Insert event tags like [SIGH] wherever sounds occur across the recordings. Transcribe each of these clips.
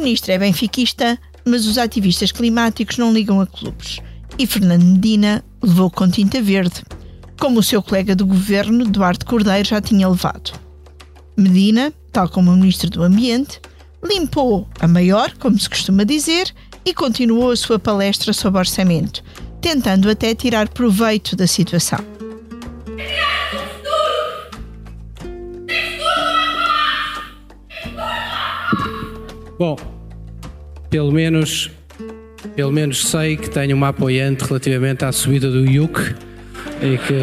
ministro é benfiquista, mas os ativistas climáticos não ligam a clubes. E Fernando Medina levou com tinta verde, como o seu colega do governo, Duarte Cordeiro, já tinha levado. Medina, tal como o ministro do Ambiente, limpou a maior, como se costuma dizer, e continuou a sua palestra sobre orçamento, tentando até tirar proveito da situação. Bom, pelo menos, pelo menos sei que tenho uma apoiante relativamente à subida do IUC e que.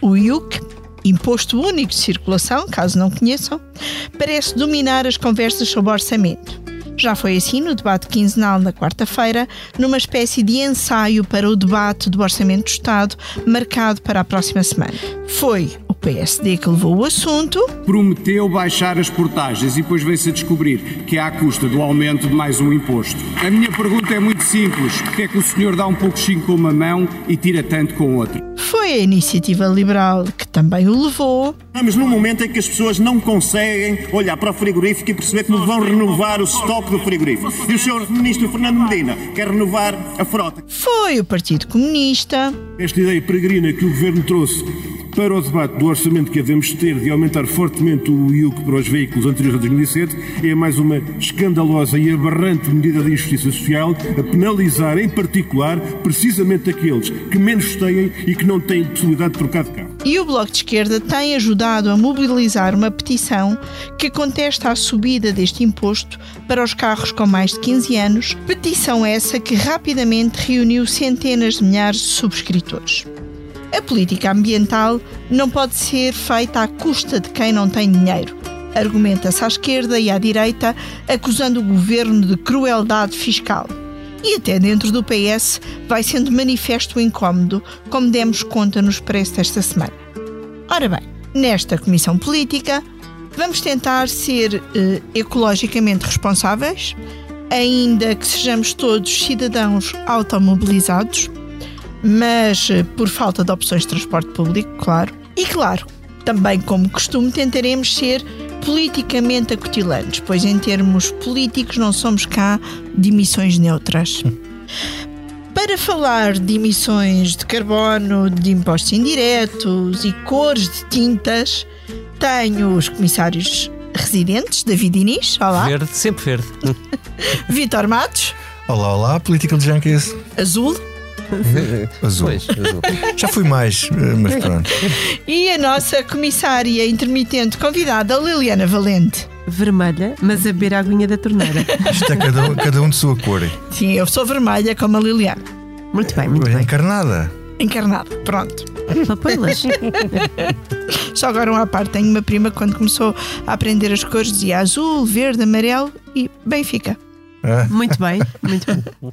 O IUC, Imposto Único de Circulação, caso não conheçam, parece dominar as conversas sobre orçamento. Já foi assim no debate quinzenal na quarta-feira, numa espécie de ensaio para o debate do Orçamento do Estado, marcado para a próxima semana. Foi PSD que levou o assunto. Prometeu baixar as portagens e depois veio-se a descobrir que é à custa do aumento de mais um imposto. A minha pergunta é muito simples: porque é que o senhor dá um pouco com uma mão e tira tanto com outra? Foi a iniciativa liberal que também o levou. Estamos num momento em que as pessoas não conseguem olhar para o frigorífico e perceber que não vão renovar o estoque do frigorífico. E o senhor ministro Fernando Medina quer renovar a frota. Foi o Partido Comunista. Esta ideia peregrina que o governo trouxe para o debate do orçamento que devemos ter de aumentar fortemente o IUC para os veículos anteriores a 2007 é mais uma escandalosa e aberrante medida de injustiça social a penalizar, em particular, precisamente aqueles que menos têm e que não têm possibilidade de trocar de carro. E o Bloco de Esquerda tem ajudado a mobilizar uma petição que contesta a subida deste imposto para os carros com mais de 15 anos, petição essa que rapidamente reuniu centenas de milhares de subscritores. A política ambiental não pode ser feita à custa de quem não tem dinheiro. Argumenta-se à esquerda e à direita, acusando o governo de crueldade fiscal. E até dentro do PS vai sendo manifesto o incómodo, como demos conta no expresso desta semana. Ora bem, nesta comissão política, vamos tentar ser eh, ecologicamente responsáveis, ainda que sejamos todos cidadãos automobilizados mas eh, por falta de opções de transporte público, claro. E claro, também como costume, tentaremos ser politicamente acutilantes, pois em termos políticos não somos cá de emissões neutras. [LAUGHS] Para falar de emissões de carbono, de impostos indiretos e cores de tintas, tenho os comissários residentes, David Inês, olá. Verde, sempre verde. [LAUGHS] Vitor Matos. Olá, olá, Political Junkies. Azul. Azul. Pois, azul. Já fui mais, eh, mas pronto. E a nossa comissária intermitente convidada, Liliana Valente. Vermelha, mas a beber a aguinha da torneira. Isto é cada um, cada um de sua cor. Sim, eu sou vermelha como a Liliana. Muito bem, muito bem. Encarnada. Encarnada, pronto. Papoilas. [LAUGHS] Só agora uma parte, tenho uma prima que quando começou a aprender as cores dizia azul, verde, amarelo e Benfica. Ah, Muito bem, muito bem.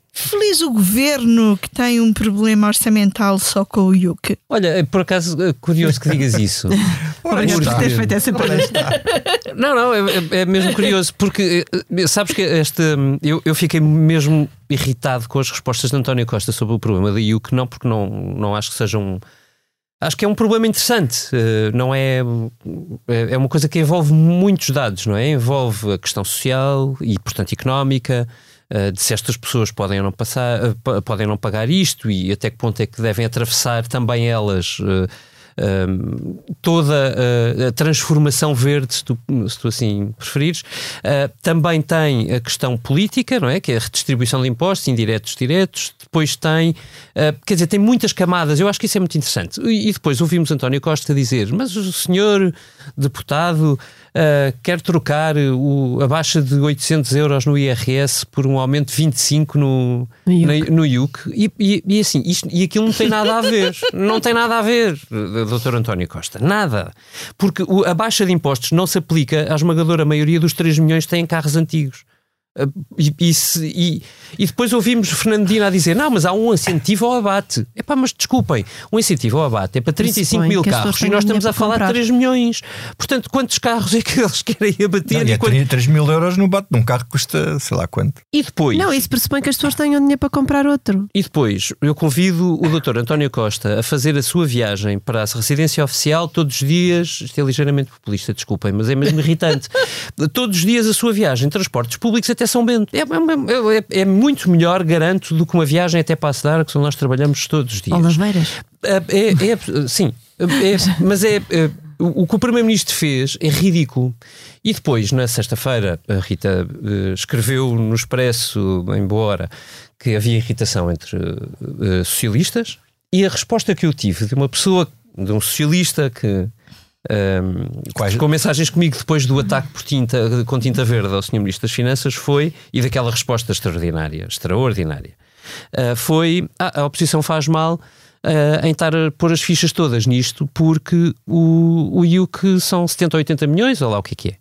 Feliz o governo que tem um problema orçamental só com o IUC. Olha, é por acaso é curioso que digas isso. Obrigado por ter feito essa pergunta. [LAUGHS] Não, não, é, é- é mesmo curioso, porque eh, sabes que este, eu, eu fiquei mesmo irritado com as respostas de António Costa sobre o problema da IUC, não porque não, não acho que sejam. Acho que é um problema interessante, eh, não é, é é uma coisa que envolve muitos dados, não é? Envolve a questão social e, portanto, económica, eh, de se estas pessoas podem não passar, eh, po- podem não pagar isto e até que ponto é que devem atravessar também elas eh, um, toda uh, a transformação verde, se tu, se tu assim preferires. Uh, também tem a questão política, não é? Que é a redistribuição de impostos, indiretos, diretos. Depois tem, uh, quer dizer, tem muitas camadas. Eu acho que isso é muito interessante. E, e depois ouvimos António Costa dizer: Mas o senhor deputado uh, quer trocar o, a baixa de 800 euros no IRS por um aumento de 25 no, No IUC. na- no IUC. E, e, e assim, isto, e aquilo não tem nada a ver. [LAUGHS] não tem nada a ver. Dr. António Costa? Nada. Porque a baixa de impostos não se aplica à esmagadora maioria dos 3 milhões que têm carros antigos. Uh, E, e se- e- e depois ouvimos Fernando Dina a dizer: não, mas há um incentivo ao abate. Epá, mas desculpem, o incentivo ao abate é para 35 mil carros e nós estamos a falar de comprar. 3 milhões. Portanto, quantos carros é que [LAUGHS] eles querem abater? Não, e e, é quant- 3, mil euros no bate num carro que custa sei lá quanto. e depois? Não, isso pressupõe que as pessoas tenham dinheiro para comprar outro. E depois, eu convido o Dr. António Costa a fazer a sua viagem para a residência oficial todos os dias. Isto é ligeiramente populista, desculpem, mas é mesmo irritante. [LAUGHS] todos os dias a sua viagem, transportes públicos até São Bento. É, é- é- é muito melhor, garanto, do que uma viagem até Passo de Arcos, onde nós trabalhamos todos os dias. Oliveiras. É, é- é- sim, é- mas é, é- o que o Primeiro-Ministro fez é ridículo. E depois, na sexta-feira, a Rita eh, escreveu no Expresso, em boa hora, que havia irritação entre eh, socialistas. E a resposta que eu tive de uma pessoa, de um socialista que. Quais- trocou mensagens comigo depois do ataque por tinta, com tinta verde ao Sr. Ministro das Finanças foi, e daquela resposta extraordinária, extraordinária, Uh, foi "Ah, a oposição faz mal uh, em estar a pôr as fichas todas nisto porque o, o IUC são 70 ou 80 milhões, ou lá o que é que é.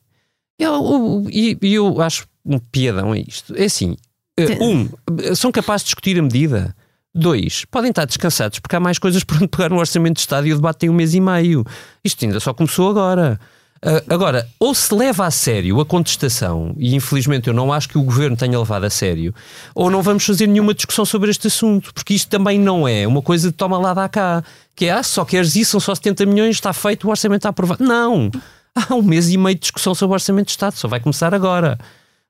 Eu, e e eu acho um piadão a isto. É assim: uh, um, são capazes de discutir a medida. Dois, podem estar descansados porque há mais coisas [LAUGHS] por onde pegar no Orçamento de Estado e o debate tem um mês e meio. Isto ainda só começou agora. Ah, agora, ou se leva a sério a contestação, e infelizmente eu não acho que o governo tenha levado a sério, ou não vamos fazer nenhuma discussão sobre este assunto, porque isto também não é uma coisa de toma lá da cá, que é, ah, só queres isso, são só 70 milhões, está feito, o orçamento está aprovado. Não! Há um mês e meio de discussão sobre o orçamento de Estado, só vai começar agora.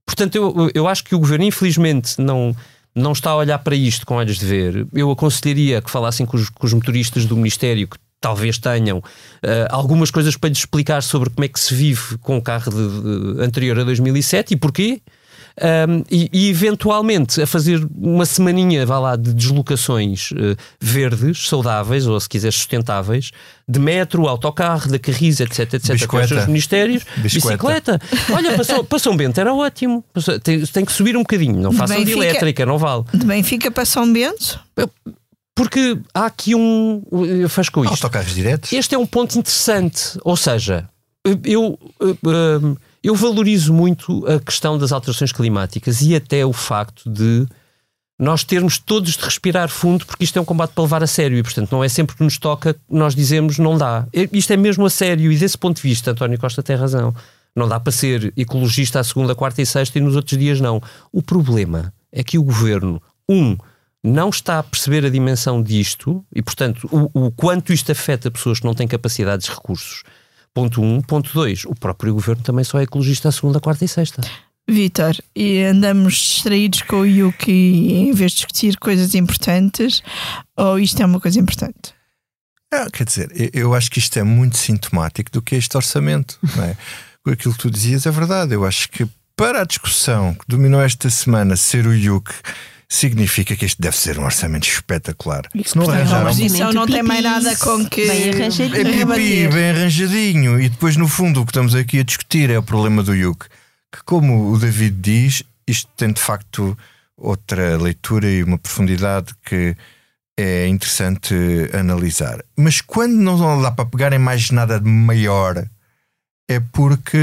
Portanto, eu, eu acho que o governo, infelizmente, não, não está a olhar para isto com olhos de ver. Eu aconselharia que falassem com os, com os motoristas do Ministério, que talvez tenham eh, algumas coisas para lhes explicar sobre como é que se vive com o carro de- de- anterior a 2007 e porquê. Um, e, e, eventualmente a fazer uma semaninha, vá lá, de deslocações eh, verdes, saudáveis, ou se quiser sustentáveis, de metro, autocarro, da carris, etc, etc, com os Bicicleta. seus ministérios, Bicicleta. bicicleta. Olha, para São, para São Bento era ótimo. Passou- Tem, tem que subir um bocadinho, não De façam de elétrica, não vale. De Benfica para São Bento? Porque há aqui um. Eu faço com isto. Autocarros diretos. Este é um ponto interessante. Ou seja, eu, eu, eu valorizo muito a questão das alterações climáticas e até o facto de nós termos todos de respirar fundo, porque isto é um combate para levar a sério e, portanto, não é sempre que nos toca que nós dizemos não dá. Isto é mesmo a sério e, desse ponto de vista, António Costa tem razão. Não dá para ser ecologista à segunda, quarta e sexta e nos outros dias não. O problema é que o governo, um, não está a perceber a dimensão disto e, portanto, o, o quanto isto afeta pessoas que não têm capacidades de recursos. Ponto um. Ponto dois, o próprio governo também só é ecologista à segunda, quarta e sexta. Vítor, e andamos distraídos com o Yuki em vez de discutir coisas importantes, ou isto é uma coisa importante? Ah, quer dizer, eu- acho que isto é muito sintomático do que é este orçamento. [LAUGHS] Não é? Aquilo que tu dizias é verdade. Eu acho que para a discussão que dominou esta semana ser o IUC significa que este deve ser um orçamento espetacular. Se não Portanto, a arranjaram oposição não tem mais nada com que Bem arranjadinho. é pipi, bem arranjadinho. E depois, no fundo, o que estamos aqui a discutir é o problema do IUC. Que, como o David diz, isto tem de facto outra leitura e uma profundidade que é interessante analisar. Mas quando não dá para pegar em mais nada de maior, é porque,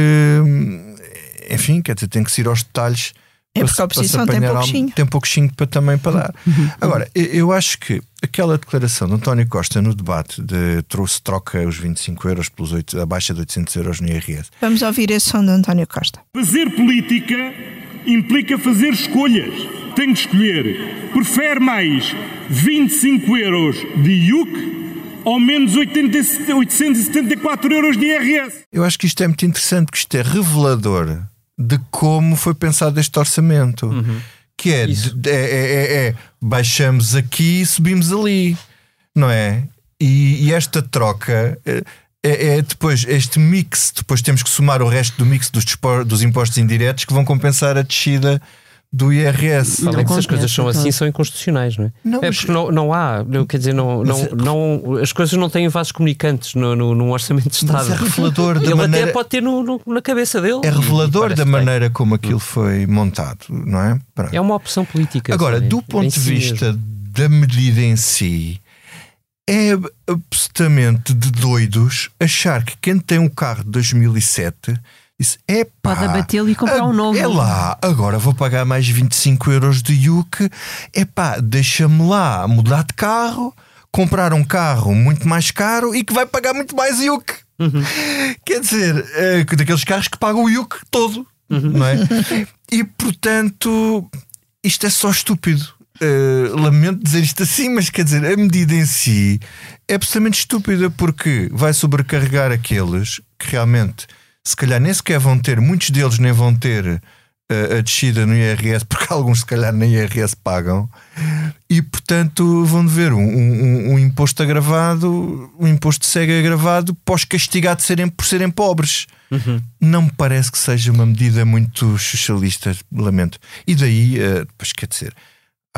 enfim, quer dizer, tem que se ir aos detalhes. É porque a oposição tem algo- tem pouquinho para também para dar. Agora, eu- acho que aquela declaração de António Costa no debate de trouxe troca os 25 euros pelos 8, a baixa de 800 euros no IRS. Vamos ouvir esse som de António Costa. Fazer política implica fazer escolhas. Tem de escolher. Prefere mais 25 euros de IUC ou menos 80 874 euros de IRS? Eu acho que isto é muito interessante, porque isto é revelador de como foi pensado este orçamento. Que é, é, é- é- é, baixamos aqui e subimos ali, não é? E, e esta troca é, é depois este mix, depois temos que somar o resto do mix dos, dos impostos indiretos que vão compensar a descida do IRS. Além as compensa, coisas são assim, são inconstitucionais, não é? Não, é mas- porque não, não há, não, quer dizer, não, não, Mas é- não, as coisas não têm vasos comunicantes no, no, num orçamento de Mas Estado. é revelador da Ele maneira- até pode ter no, no- na cabeça dele. É revelador Parece da maneira como aquilo foi montado, não é? Pronto. É uma opção política. Agora, sabe? do ponto de si vista mesmo. da medida em si, é absolutamente de doidos achar que quem tem um carro de 2007 disse, é Pode abatê-lo e comprar um novo. É lá, agora vou pagar mais 25 euros de Yuke. É pá, deixa-me lá mudar de carro, comprar um carro muito mais caro e que vai pagar muito mais Yuke. Quer dizer, é, daqueles carros que pagam o Yuke todo, não é? E portanto, isto é só estúpido. Uh, lamento dizer isto assim, mas quer dizer, a medida em si é absolutamente estúpida porque vai sobrecarregar aqueles que realmente, se calhar, nem sequer vão ter, muitos deles nem vão ter uh, a descida no IRS, [LAUGHS] porque alguns, se calhar, nem IRS pagam, e portanto vão dever um, um, um imposto agravado, um imposto de cega agravado, pós-castigado serem, por serem pobres. Não me parece que seja uma medida muito socialista, lamento. E daí, uh, pois quer dizer.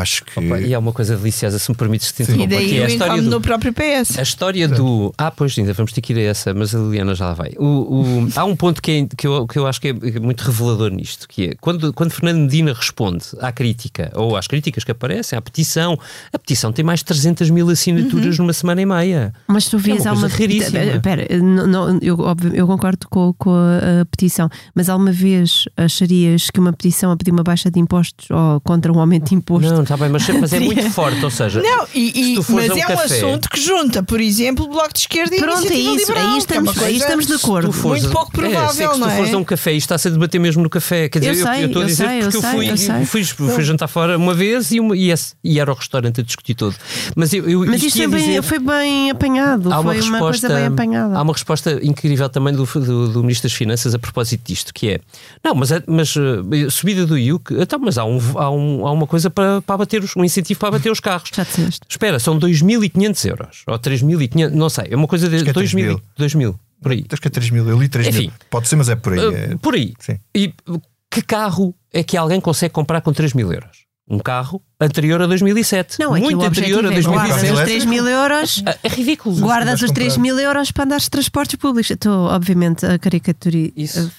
Acho que. Opa, e há uma coisa deliciosa, se me permites te E interromper, daí que é a história do, no próprio PS. A história do. Ah, pois ainda vamos ter que ir a essa, mas a Liliana já lá vai. O, o- Há um ponto que, é- que, eu, que eu acho que é muito revelador nisto, que é quando, quando Fernando Medina responde à crítica, ou às críticas que aparecem, à petição, a petição tem mais de 300 mil assinaturas numa semana e meia. Mas tu vês, É uma raríssima. Espera, não- não, eu, óbvio, eu concordo com, com a, a petição, mas alguma vez acharias que uma petição a pedir uma baixa de impostos ou contra um aumento de imposto? Está bem, mas, mas é muito forte, ou seja, Não, e, se e- tu fores mas a um é um café- assunto que junta, por exemplo, o Bloco de Esquerda e a Pronto, é isso, Liberal, aí é estamos- uma aí estamos de acordo. fores- Muito pouco é, sei provável, que se não tu é? fores a um café e está-se a debater mesmo no café. Quer dizer, Eu eu sei, estou a eu dizer sei, porque eu eu sei, fui, eu sei. fui, fui jantar fora uma vez e, uma, e, esse- e era ao restaurante a discutir todo. Mas, eu, eu, Mas isto isto foi bem, dizer- foi bem apanhado, Há uma, foi uma resposta, coisa bem apanhada. há uma resposta incrível também do, do, do Ministro das Finanças a propósito disto, que é não, mas, é- mas eh, subida do IUC, então, mas há, um, há, um, há uma coisa para, para abater os, um incentivo para abater os carros. Já disseste. Espera, são 2.500 euros ou 3.500, não sei, é uma coisa de Acho que é 2.000, 2.000, por aí. Acho que é 3 mil, eu li 3 mil. Enfim. Pode ser, mas é por aí. Uh, é- Por aí. Sim. E uh, que carro é que alguém consegue comprar com 3 mil euros? Um carro anterior a 2007. Não, é que Muito anterior a objetivo é guardas 2007. os 3 mil euros, É ridículo. guardas os 3 comprar. mil euros para andar de transportes públicos. Estou, obviamente, a caricaturar. Isso.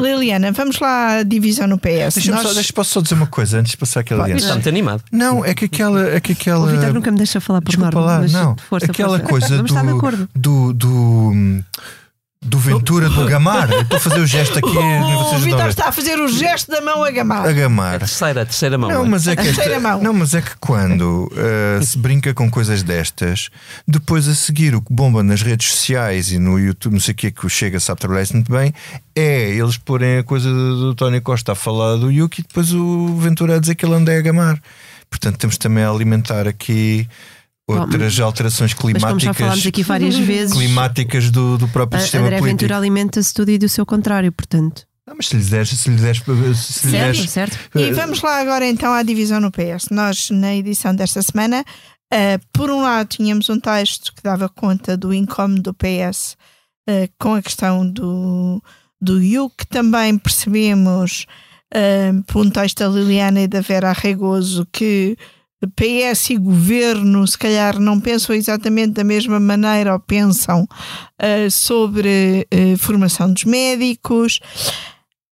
Liliana, vamos lá à divisão no PS. Deixa-me Nós- só, deixa, posso só dizer uma coisa antes de passar aquela aliança. Está muito animado. Não, é que aquela. É que aquela O Vitor nunca me deixa falar por Desculpa norma. lá, mas não. força, aquela força. coisa Vamos estar de do, acordo. do, do. Do Ventura do Gamar. Estou a fazer o gesto aqui. [LAUGHS] O Vitor está a fazer o gesto da mão a a gamar. ver. a Gamar. Terceira, terceira mão. Não, é? mas é que, A terceira esta- mão. não, mas é que quando eh, se brinca com coisas destas, depois a seguir o que bomba nas redes sociais e no YouTube, não sei o que, que o Chega sabe trabalhar isso muito bem, é eles porem a coisa do, do Tony Costa a falar do Yuki e depois o Ventura a dizer que ele anda a gamar. Portanto, temos também a alimentar aqui outras alterações como já climáticas, falámos aqui várias [LAUGHS] vezes, climáticas do, do próprio a sistema André político. Ventura alimenta-se tudo e do seu contrário, portanto. Não, mas se lhe deres, se lhe deres, se lhe Certo, deres- certo. E vamos lá agora então à divisão no PS. Nós, na edição desta semana, eh, por um lado, tínhamos um texto que dava conta do incómodo do PS eh, com a questão do, do IUC. Também percebemos, eh, por um texto da Liliana e da Vera Arregoso, que PS e governo se calhar não pensam exatamente da mesma maneira ou pensam eh, sobre eh, formação dos médicos.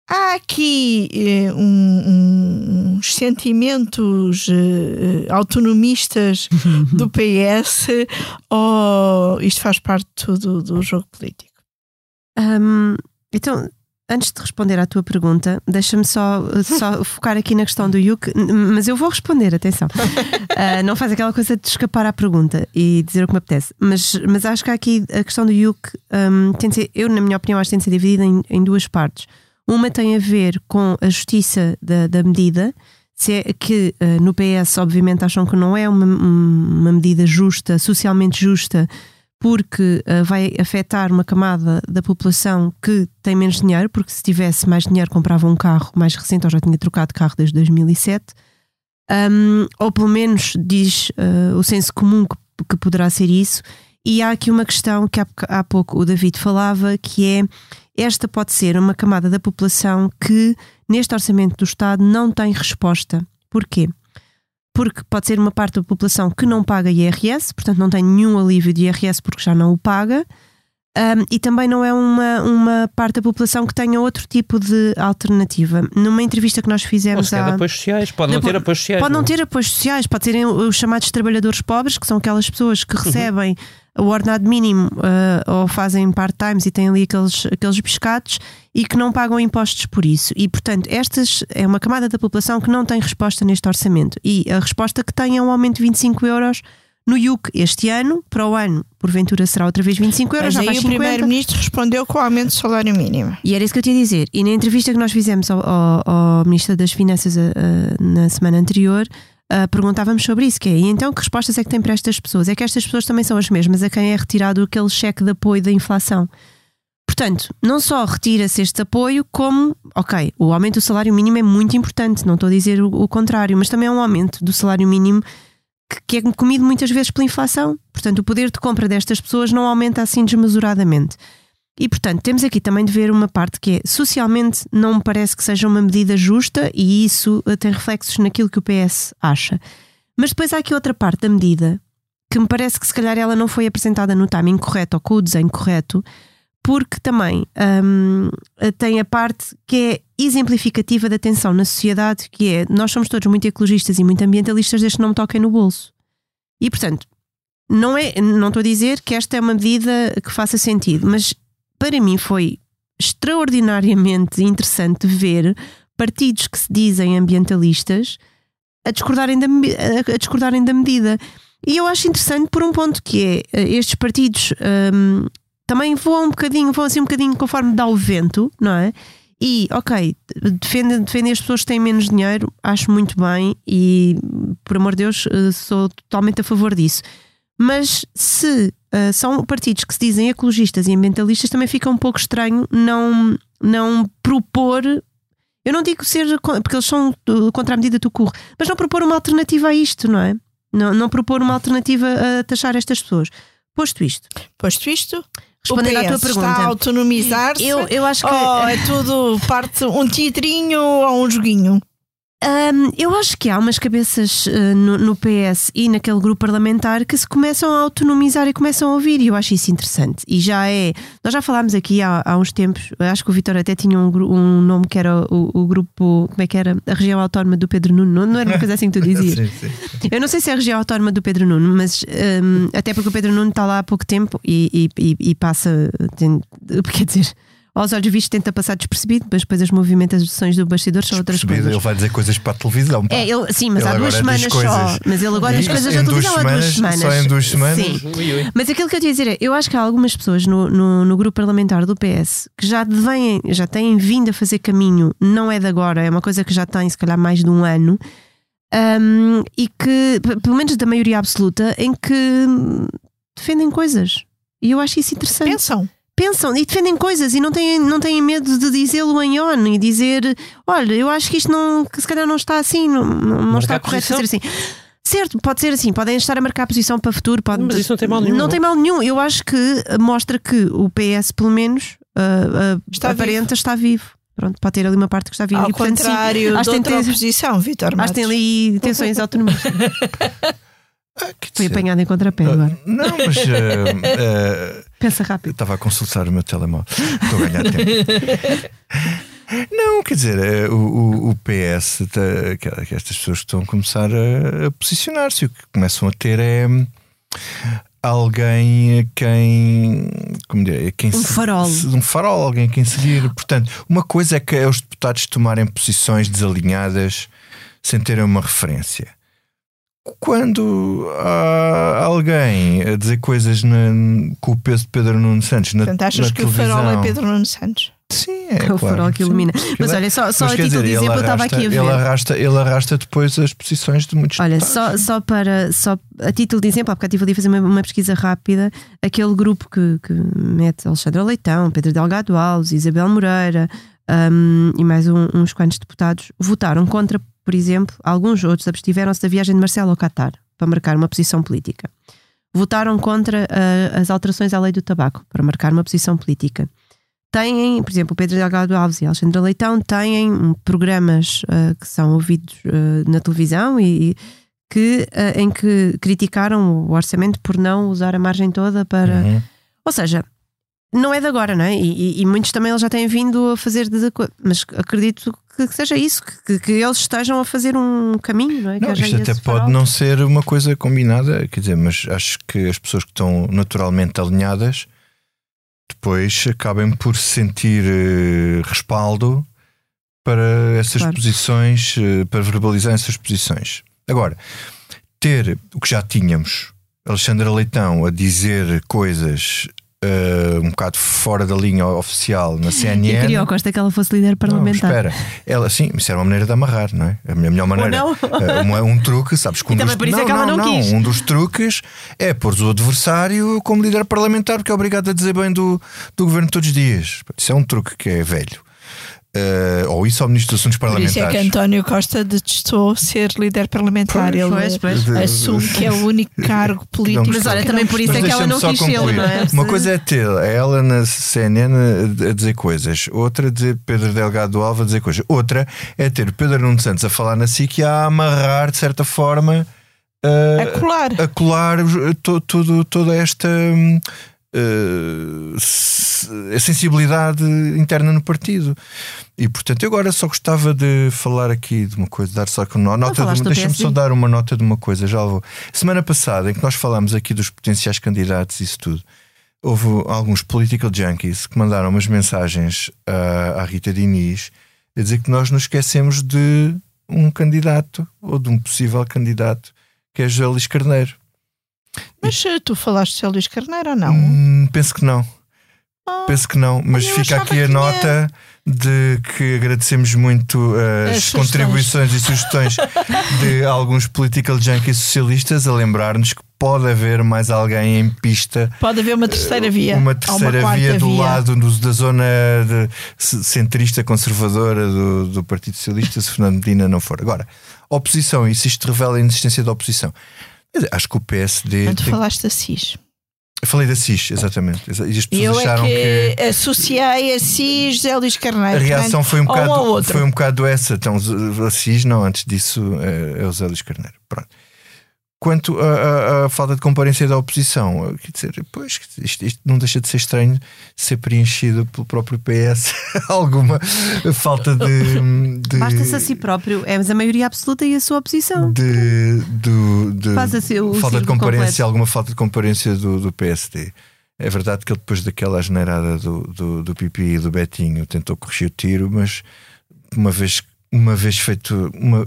Há aqui eh, um- um- uns sentimentos autonomistas [LAUGHS] do PS ou isto faz parte do, do jogo político? Hum, então, antes de responder à tua pergunta, deixa-me só, só [LAUGHS] focar aqui na questão do Yuke, n- mas eu vou responder, atenção. Ah, [LAUGHS] não faz aquela coisa de escapar à pergunta e dizer o que me apetece. Mas, mas acho que aqui a questão do Yuke, hum, tem de ser, eu, na minha opinião, acho que tem de ser dividida em, em duas partes. Uma tem a ver com a justiça da, da medida, se é que ah, no PS, obviamente, acham que não é uma, uma medida justa, socialmente justa, porque ah, vai afetar uma camada da população que tem menos dinheiro, porque se tivesse mais dinheiro comprava um carro mais recente, ou já tinha trocado de carro desde 2007, Um, ou pelo menos diz ah, o senso comum que, que poderá ser isso. E há aqui uma questão que há, há pouco o David falava, que é esta pode ser uma camada da população que neste orçamento do Estado não tem resposta. Porquê? Porque pode ser uma parte da população que não paga IRS, portanto não tem nenhum alívio de IRS porque já não o paga. Um, e também não é uma, uma parte da população que tenha outro tipo de alternativa. Numa entrevista que nós Ou fizemos de há. apoios sociais. Pode não Não, ter apoios sociais. Pode não é? ter apoios sociais, pode serem os chamados trabalhadores pobres, que são aquelas pessoas Uhum. que recebem o ordenado mínimo uh, ou fazem part-times e têm ali aqueles, aqueles pescados e que não pagam impostos por isso. E, portanto, estas é uma camada da população que não tem resposta neste orçamento. E a resposta que tem é um aumento de 25 euros no IUC este ano, para o ano, porventura será outra vez 25 euros, Mas já aí o 50. Primeiro-Ministro respondeu com o aumento do salário mínimo. E era isso que eu tinha a dizer. E na entrevista que nós fizemos ao, ao, ao Ministro das Finanças ah, ah, na semana anterior, ah, perguntávamos sobre isso, que é, e então que respostas é que tem para estas pessoas? É que estas pessoas também são as mesmas a quem é retirado aquele cheque de apoio da inflação. Portanto, não só retira-se este apoio, como, ok, o aumento do salário mínimo é muito importante, não estou a dizer o, o contrário, mas também é um aumento do salário mínimo que, que é comido muitas vezes pela inflação. Portanto, o poder de compra destas pessoas não aumenta assim desmesuradamente. E, portanto, temos aqui também de ver uma parte que é socialmente não me parece que seja uma medida justa e isso eh, tem reflexos naquilo que o PS acha. Mas depois há aqui outra parte da medida que me parece que se calhar ela não foi apresentada no timing correto ou com o desenho correto, porque também hum, tem a parte que é exemplificativa da tensão na sociedade, que é nós somos todos muito ecologistas e muito ambientalistas desde que não me toquem no bolso. E portanto, não, é, não estou a dizer que esta é uma medida que faça sentido, mas para mim foi extraordinariamente interessante ver partidos que se dizem ambientalistas a discordarem da, a- discordarem da medida. E eu acho interessante por um ponto que é eh, estes partidos hum, também voam um bocadinho, voam assim um bocadinho conforme dá o vento, não é? E, ok, defendem, defendem as pessoas que têm menos dinheiro, acho muito bem e, por amor de Deus, eh, sou totalmente a favor disso. Mas se eh, são partidos que se dizem ecologistas e ambientalistas, também fica um pouco estranho não, não propor. Eu não digo ser, porque eles são contra a medida do curro, mas não propor uma alternativa a isto, não é? Não, não propor uma alternativa a taxar estas pessoas. Posto isto, Posto isto, respondendo à tua pergunta. está a autonomizar-se. Eu, eu acho que. ou é tudo parte um teatrinho ou um joguinho? Hum, eu acho que há umas cabeças eh, no, no PS e naquele grupo parlamentar que se começam a autonomizar e começam a ouvir, e eu acho isso interessante. E já é. Nós já falámos aqui há, há uns tempos, acho que o Vitor até tinha um, um nome que era o, o grupo. Como é que era? A região autónoma do Pedro Nuno, não, não era uma coisa assim que tu [LAUGHS] dizias? Sim, sim. Eu não sei se é a região autónoma do Pedro Nuno, mas hum, até porque o Pedro Nuno está lá há pouco tempo e, e- e- e passa, tem- quer dizer, aos olhos vistos tenta passar despercebido, mas depois as movimentações do bastidor são outras coisas. Ele vai dizer coisas para a televisão. pá. É, ele, sim, mas Ele há duas semanas só. Mas ele agora diz coisas na televisão há duas semanas? Só em duas semanas? Sim. Ui, ui. Mas aquilo que eu te ia dizer é, eu acho que há algumas pessoas no, no, no grupo parlamentar do PS que já vêm, já têm vindo a fazer caminho, não é de agora, é uma coisa que já tem se calhar mais de um ano, hum, e que, pelo menos da maioria absoluta, em que defendem coisas. E eu acho isso interessante Pensam. Pensam e defendem coisas e não têm, não têm medo de dizê-lo em ON e dizer: olha, eu acho que isto não, que se calhar não está assim, não, não, não está correto fazer assim. Certo, pode ser assim, podem estar a marcar posição para futuro, pode, Mas isso não tem mal nenhum. Não tem mal nenhum. Eu acho que mostra que o PS, pelo menos, ah, ah, Está aparenta estar vivo. Pronto, pode ter ali uma parte que está viva. Ao e, portanto, sim, contrário acho da outra tem, oposição, Vitor acho que Matos. tem ali tensões autonómicas. [LAUGHS] [LAUGHS] Ah, Foi apanhado em contrapé ah, agora. Não, mas ah, Pensa eu rápido. estava a consultar o meu telemóvel. Estou a ganhar tempo. [LAUGHS] Não, quer dizer, eh, o, o- o PS, que, estas pessoas que estão a começar a, a posicionar-se, o que começam a ter é alguém a quem. Como dizer, a quem Um se- farol. se- um farol, alguém a quem seguir. Portanto, uma coisa é que é os deputados tomarem posições desalinhadas sem terem uma referência. Quando há alguém a dizer coisas na- com o peso de Pedro Nuno Santos na, Portanto, achas na que o farol é televisão- Pedro Nuno Santos? Sim, é é o claro, farol que sim. ilumina. Mas é- olha, só, só Mas a título dizer, de exemplo, eu estava arrasta- aqui a ver. Ele arrasta, ele arrasta depois as posições de muitos Olha, deputados. só, só para só a título de exemplo, há bocado estive ali a fazer uma, uma pesquisa rápida, aquele grupo que, que mete Alexandre Leitão, Pedro Delgado Alves, Isabel Moreira hum, e mais um- uns quantos deputados votaram contra, por exemplo, alguns outros abstiveram-se da viagem de Marcelo ao Qatar para marcar uma posição política. Votaram contra ah, as alterações à lei do tabaco para marcar uma posição política. Têm, por exemplo, o Pedro Delgado Alves e a Alexandra Leitão têm programas ah, que são ouvidos ah, na televisão e, e que, em que criticaram o orçamento por não usar a margem toda para. Uhum. Ou seja, não é de agora, não é? E, e- muitos também eles já têm vindo a fazer. Mas acredito que, seja isso, que, que eles estejam a fazer um caminho, não é? Não, isto até pode farol. não ser uma coisa combinada, quer dizer, mas acho que as pessoas que estão naturalmente alinhadas depois acabem por sentir eh, respaldo para essas Claro. posições, eh, para verbalizar essas posições. Agora, ter o que já tínhamos, Alexandra Leitão a dizer coisas eh, um bocado fora da linha oficial na [LAUGHS] CNN. queria ao Costa que ela fosse líder Não, parlamentar. espera. Ela, sim, isso era uma maneira de amarrar, não é? A minha melhor maneira. não. é uma- um truque, sabes? que um E dos- por isso é que ela não quis. Um dos truques é pôr o adversário como líder parlamentar, porque é obrigado a dizer bem do, do governo todos os dias. Isso é um truque que é velho. Eh, ou isso ao Ministro dos Assuntos Por isso é Parlamentares. que António Costa detestou ser líder parlamentar. Pois, Ele pois, pois. assume que é o único cargo [LAUGHS] político. Mas olha, também por isso é que ela não quis concluir. não é? Uma coisa é ter ela na CNN a- dizer coisas, outra dizer Pedro Delgado Alva a dizer coisas, outra é ter Pedro Nuno Santos a falar na SIC e a amarrar de certa forma eh, A colar. a colar os- to- tudo- toda esta hum, eh, se- a sensibilidade interna no partido. E portanto, eu agora só gostava de falar aqui de uma coisa, dar só que uma nota de, deixa-me só dar uma nota de uma coisa, já vou. Semana passada, em que nós falámos aqui dos potenciais candidatos e isso tudo, houve alguns political junkies que mandaram umas mensagens à, à Rita Diniz a dizer que nós nos esquecemos de um candidato ou de um possível candidato que é José Luís Carneiro. Mas eh, tu falaste de Céu Luís Carneiro ou não? Hum, penso que não. Ah, Penso que não, mas fica aqui a que nota de que agradecemos muito As as, sugestões. contribuições e sugestões [LAUGHS] de alguns political junkies socialistas a lembrar-nos que pode haver mais alguém em pista Pode haver uma terceira via. uma terceira quarta via do via. lado do- da zona centrista conservadora do, do Partido Socialista se Fernando Medina não for. Agora, oposição, e se isto revela a inexistência da oposição. Dizer, Acho que o PSD. Quando tem- falaste da CIS. Eu falei da SIS, exatamente. E as pessoas eu é acharam que, que associei a CIS José Luís Carneiro. a reação foi um, bocado, foi um bocado essa. Então, a SIS, não, antes disso é, é o Zé Luís Carneiro. Pronto. Quanto à- falta de comparência da oposição, quer dizer, pois, isto, isto não deixa de ser estranho ser preenchido pelo próprio PS [LAUGHS] alguma falta de. de Basta-se a si próprio, é mas a maioria absoluta e a sua oposição. de, do- de o falta de comparência, completo. alguma falta de comparência do, do PSD. É verdade que ele depois daquela generada do, do, do Pipi e do Betinho tentou corrigir o tiro, mas uma vez, uma vez feito uma,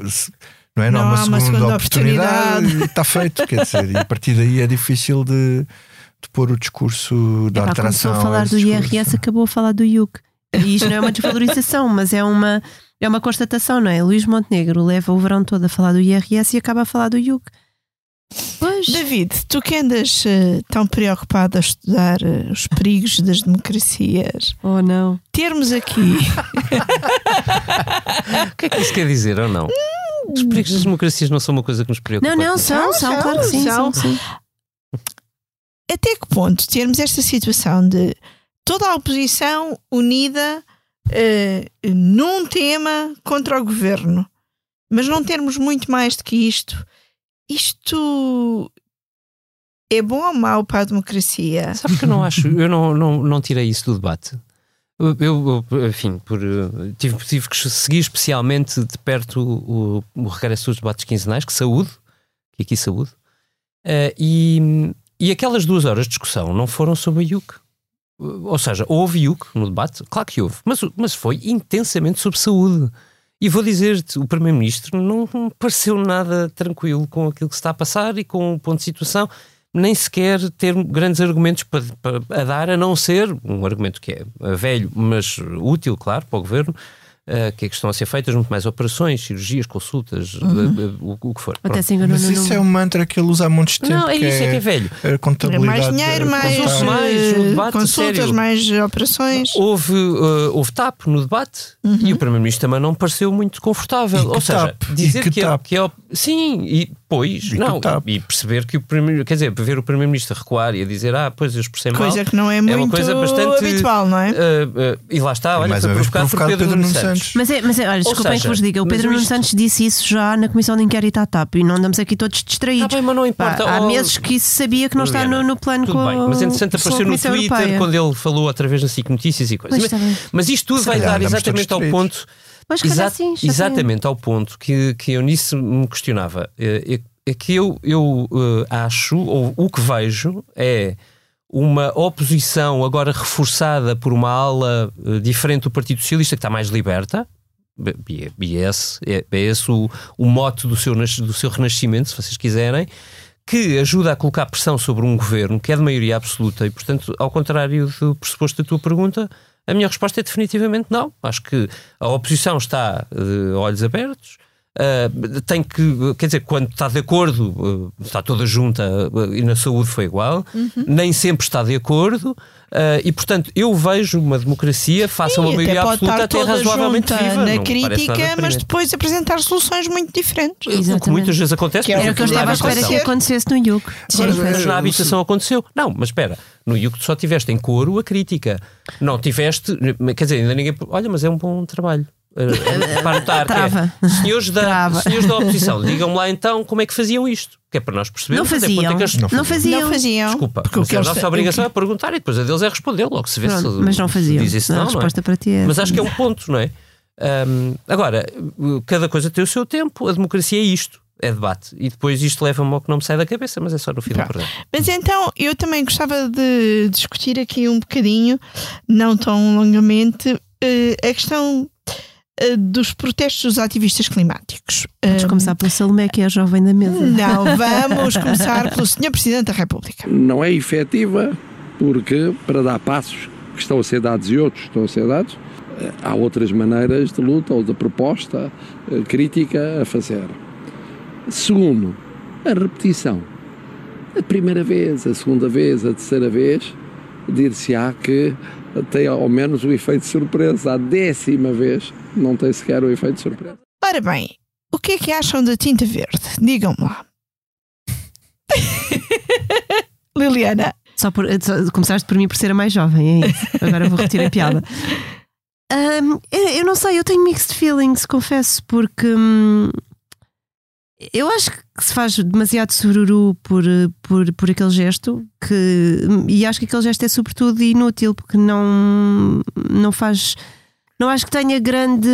não é? Não, Não há há uma segunda, segunda oportunidade, oportunidade. está feito, quer dizer, e a partir daí é difícil de, de pôr o discurso da Epá, alteração. começou a a falar do discurso. IRS, acabou a falar do IUC. E isto não é uma [LAUGHS] desvalorização, mas é uma, é uma constatação, não é? Luís Montenegro leva o verão todo a falar do IRS e acaba a falar do IUC. Pois. David, tu que andas eh, tão preocupado a estudar eh, os perigos das democracias, Oh não. termos aqui [LAUGHS] [LAUGHS] O que é que isso quer dizer ou não? Os perigos das democracias não são uma coisa que nos preocupa. Não, não, são, São, são, são, claro que sim, são. são, sim. até que ponto termos esta situação de toda a oposição unida eh, num tema contra o governo, mas não termos muito mais do que isto. Isto é bom ou mau para a democracia? Sabes que eu não acho, eu não, não, não tirei isso do debate. Eu, enfim, por, eh, tive, tive que seguir especialmente de perto o, o regresso dos debates quinzenais, que saúde, que aqui saúde, Eh, e, e aquelas duas horas de discussão não foram sobre a IUC. Ou seja, houve IUC no debate, claro que houve, mas, mas foi intensamente sobre saúde. E vou dizer-te, o Primeiro-Ministro não pareceu nada tranquilo com aquilo que se está a passar e com o ponto de situação, nem sequer ter grandes argumentos para, para- a dar, a não ser um argumento que é velho, mas útil, claro, para o Governo, eh, que é que estão a ser feitas muito mais operações, cirurgias, consultas, eh, eh, o, o que for. Até Mas isso é número. um mantra que ele usa há muitos tempos. Não, é isso, é que é velho. A contabilidade. mais dinheiro, mais, mais eh, debate, consultas, sério. mais operações. Houve, eh, houve TAP no debate e o Primeiro-Ministro também não pareceu muito confortável. E que Ou seja, TAP? E dizer que que, é, que é. Sim, e Pois, E não, e perceber que o primeiro, quer dizer, ver o primeiro-ministro recuar e a dizer, ah, pois eu expressei mal. Coisa que não é uma muito coisa bastante habitual, não é? Uh, uh, e lá está, olha, mais foi uma provocado por Pedro, Pedro Nuno Santos. Santos. Mas, é, mas é, olha, desculpem que vos diga, o Pedro Nuno isto- Santos disse isso já na comissão de inquérito à TAP e não andamos aqui todos distraídos. Tá bem, mas não importa. Pá, há meses que isso sabia que não está no, no plano Tudo com bem, mas entretanto com a apareceu no Twitter Europeia. quando ele falou outra vez na SIC Notícias e coisas. Mas, está bem. mas isto tudo Se vai dar exatamente ao ponto. Mas Exa- sim, já exatamente ao ponto que, que eu nisso me questionava. É, é- é que eu, eu eh, acho, ou o que vejo, é uma oposição agora reforçada por uma ala eh, diferente do Partido Socialista, que está mais liberta. E é- é esse, o, o mote do seu, do seu renascimento, se vocês quiserem, que ajuda a colocar pressão sobre um governo que é de maioria absoluta e, portanto, ao contrário do pressuposto da tua pergunta, a minha resposta é definitivamente não. Acho que a oposição está de olhos abertos. Uh, tem que, quer dizer, quando está de acordo, uh, está toda junta uh, e na saúde foi igual, nem sempre está de acordo, uh, e portanto eu vejo uma democracia, faça uma maioria até absoluta até razoavelmente viva. na crítica, mas depois apresentar soluções muito diferentes. O que Exatamente. muitas vezes acontece, Que é Era o que eu estava à na espera que habitação. acontecesse no IUC. Mas na habitação aconteceu. Não, mas espera, no IUC tu só tiveste em coro a crítica. Não tiveste, quer dizer, ainda ninguém. Olha, mas é um bom trabalho. Eh, para notar, que é, Trava. senhores, da, Trava. senhores da oposição, digam-me lá então como é que faziam isto. Que é para nós percebermos. Não é faziam. que as- Não Não faziam. Não faziam. Desculpa, Porque o mas que a nossa obrigação é perguntar e depois a deles é responder logo se vê Pronto, se mas não faziam. diz isso a não, não é? resposta para ti é Mas acho que é um ponto, não é? Ahm, agora, cada coisa tem o seu tempo, a democracia é isto, é debate. E depois isto leva-me ao que não me sai da cabeça, mas é só no fim do Pronto. programa. Mas então eu também gostava de discutir aqui um bocadinho, não tão longamente, eh, a questão eh, dos protestos dos ativistas climáticos. Podes Eh, começar pelo Salomé, que é a jovem da mesa. Não, [LAUGHS] vamos começar pelo Sr. Presidente da República. não é efetiva porque para dar passos que estão a ser dados e outros estão a ser dados, eh, há outras maneiras de luta ou de proposta eh, crítica a fazer. Segundo, a repetição. A primeira vez, a segunda vez, a terceira vez, dir-se-á que tem ao menos o efeito de surpresa. A décima vez não tem sequer o efeito de surpresa. Ora bem, o que é que acham da tinta verde? Digam-me lá. [LAUGHS] Liliana. Só por, só- começaste por mim por ser a mais jovem, é isso. Agora vou retirar a piada. [LAUGHS] Ahm, eu, eu não sei, eu tenho mixed feelings, confesso, porque hum, eu acho que se faz demasiado sururu por, por, por aquele gesto que, e acho que aquele gesto é sobretudo inútil porque não, não faz. Não acho que tenha grande,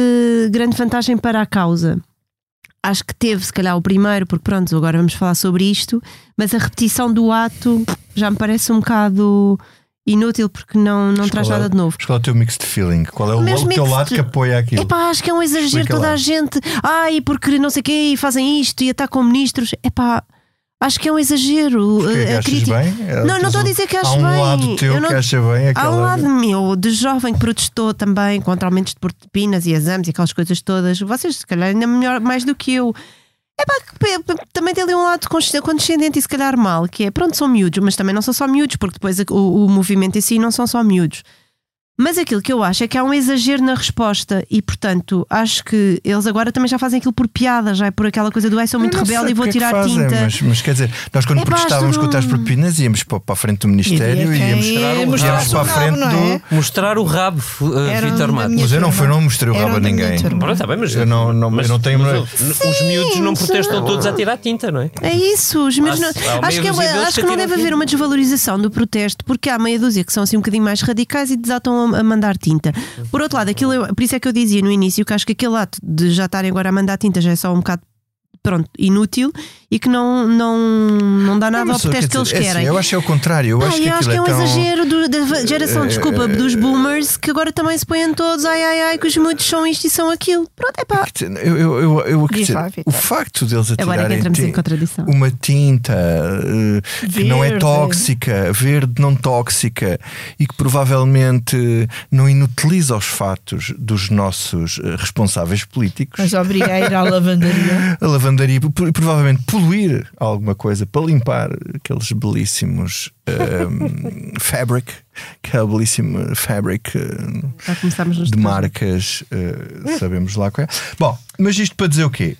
grande vantagem para a causa. Acho que teve, se calhar, o primeiro, porque pronto, agora vamos falar sobre isto, mas a repetição do ato já me parece um bocado inútil porque não, não traz é- nada de novo. Mas qual é o teu mixed feeling? Qual é o, o teu lado que apoia aquilo? Epá, acho que é um exagero Explica toda lá. a gente. Ai, porque não sei o quê, e fazem isto e atacam ministros. Epá, acho que é um exagero. Porquê a- que a achas crítica- bem? Não, não tens estou a dizer que acho Há um bem. lado teu Eu não- que acha bem Há aquela... um lado meu de jovem que protestou também contra aumentos de propinas e exames e aquelas coisas todas. Vocês, se calhar, ainda melhor, mais do que eu. É pá, também tem ali um lado condescendente e se calhar mal, que é pronto, são miúdos, mas também não são só miúdos, porque depois o, o movimento em si não são só miúdos. Mas aquilo que eu acho é que há um exagero na resposta e, portanto, acho que eles agora também já fazem aquilo por piada, já é por aquela coisa do ai, sou muito não rebelde e vou é que tirar fazem, tinta. Mas, mas quer dizer, nós quando É protestávamos contra as propinas íamos para, para a frente do Ministério E e íamos, mostrar o íamos rabo, para a frente não é? do. Mostrar o rabo, uh, Vitor Matos. Mas eu não fui, não mostrei o rabo a ninguém. Pronto, tá bem, mas Eu não- não- mas- eu não tenho- mas, os miúdos não protestam todos a tirar tinta, não é? É isso, os Há- não- acho que, é- acho que não deve haver uma desvalorização do protesto, porque há meia dúzia que são assim um bocadinho mais radicais e desatam a, mandar tinta. Por outro lado, aquilo por isso é que eu dizia no início que acho que aquele ato de já estarem agora a mandar tinta já é só um bocado pronto, inútil e que não, não, não dá nada ao protesto que eles dizer, é assim, querem. eu acho que é o contrário. Eu Ah, acho que eu acho aquilo que é um tão- exagero do- da geração, Eh, desculpa, dos boomers que agora também se põem todos ai ai ai que os muitos são isto e são aquilo. Pronto, é pá. Eu, eu, eu, eu dizer, lá, o facto deles Agora é que atirarem uma tinta eh, que não é tóxica, verde não tóxica e que provavelmente não inutiliza os fatos dos nossos eh, responsáveis políticos. Mas obriga a ir à lavandaria. [LAUGHS] A lavandaria pro- provavelmente alguma coisa para limpar aqueles belíssimos ehm, [LAUGHS] fabric, aquele belíssimo fabric eh, de marcas, eh, sabemos lá qual é. Bom, mas isto para dizer o quê?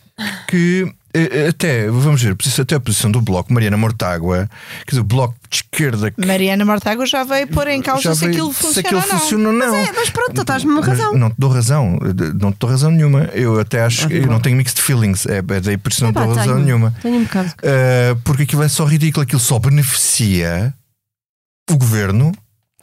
Que até, vamos ver, até a posição do Bloco, Mariana Mortágua, quer dizer, o Bloco de esquerda. que- Mariana Mortágua já veio pôr em causa se aquilo se funciona aquilo ou não. funciona não. Mas, é, mas pronto, tu estás-me uma razão. Não te dou razão, não te dou razão nenhuma. Eu até acho que não tenho mixed feelings, é, é daí por isso não Epá, dou razão tenho- nenhuma. Tenho um bocado. Uh, porque aquilo é só ridículo, aquilo só beneficia o governo